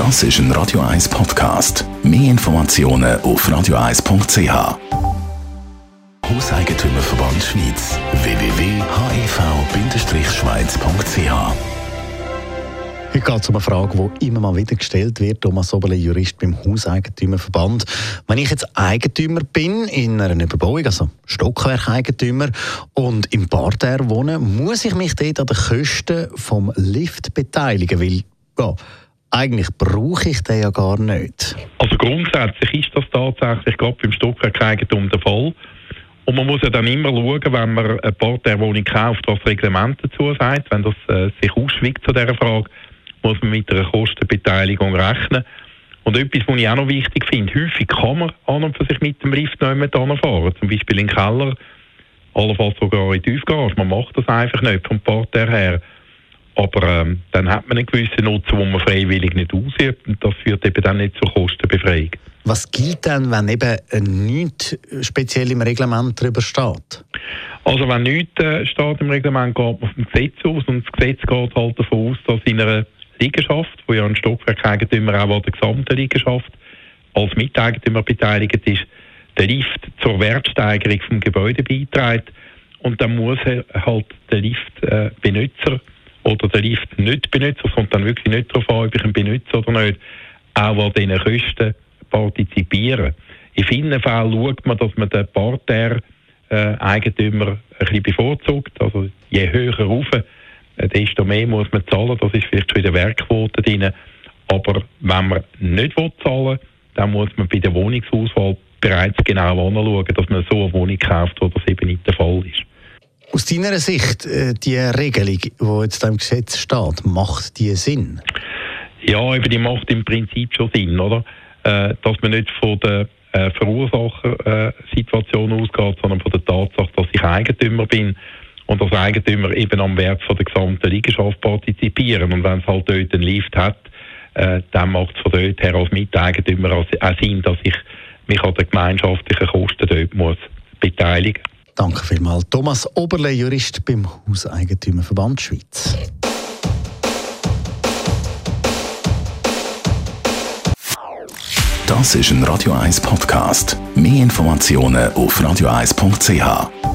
Das ist ein Radio 1 Podcast. Mehr Informationen auf radio1.ch. Hauseigentümerverband Schweiz. www.hev-schweiz.ch Heute geht es um eine Frage, die immer mal wieder gestellt wird. Thomas Oberle, Jurist beim Hauseigentümerverband. Wenn ich jetzt Eigentümer bin in einer Überbauung, also Stockwerkeigentümer, und im Parterre wohne, muss ich mich dort an den Kosten vom Lift beteiligen? Weil, ja, eigentlich brauche ich den ja gar nicht. Also grundsätzlich ist das tatsächlich gerade beim Stockwerkeigentum der Fall. Und man muss ja dann immer schauen, wenn man eine Parterre-Wohnung kauft, was das Reglement dazu sagt. Wenn das äh, sich ausschweigt zu dieser Frage, muss man mit einer Kostenbeteiligung rechnen. Und etwas, was ich auch noch wichtig finde, häufig kann man an und für sich mit dem Lift nicht mehr fahren. Zum Beispiel in den Keller, allenfalls sogar in die Tiefgarage. Man macht das einfach nicht vom Parterre her. Aber ähm, dann hat man einen gewissen Nutzen, den man freiwillig nicht ausübt. Und das führt eben dann nicht zur Kostenbefreiung. Was gilt denn, wenn eben nichts speziell im Reglement darüber steht? Also wenn nichts äh, steht im Reglement, geht man vom Gesetz aus. Und das Gesetz geht halt davon aus, dass in einer Liegenschaft, wo ja ein Stockwerkeigentümer auch an der gesamten Liegenschaft als Miteigentümer beteiligt ist, der Lift zur Wertsteigerung vom Gebäude beiträgt. Und dann muss halt der Liftbenutzer äh, oder der Lift nicht benutzer, es kommt dann wirklich nicht darauf an, ob ich ihn benutze oder nicht, auch an diesen Kosten partizipieren. In vielen Fällen schaut man, dass man den Parterre-Eigentümer äh, ein bisschen bevorzugt. Also je höher rauf, äh, desto mehr muss man zahlen. Das ist vielleicht schon in der Werkquote drin. Aber wenn man nicht zahlen will, dann muss man bei der Wohnungsauswahl bereits genau anschauen, dass man so eine Wohnung kauft, wo das eben nicht der Fall ist. Aus deiner Sicht, äh, die Regelung, die jetzt im Gesetz steht, macht die Sinn? Ja, eben die macht im Prinzip schon Sinn, oder? Äh, dass man nicht von der äh, Verursachersituation ausgeht, sondern von der Tatsache, dass ich Eigentümer bin und als Eigentümer eben am Wert von der gesamten Liegenschaft partizipieren. Und wenn es halt dort einen Lift hat, dann macht es von dort her als Miteigentümer auch Sinn, dass ich mich an den gemeinschaftlichen Kosten dort muss beteiligen Danke vielmals. Thomas Oberle, Jurist beim Hauseigentümerverband Schweiz. Das ist ein Radio 1 Podcast. Mehr Informationen auf radio1.ch.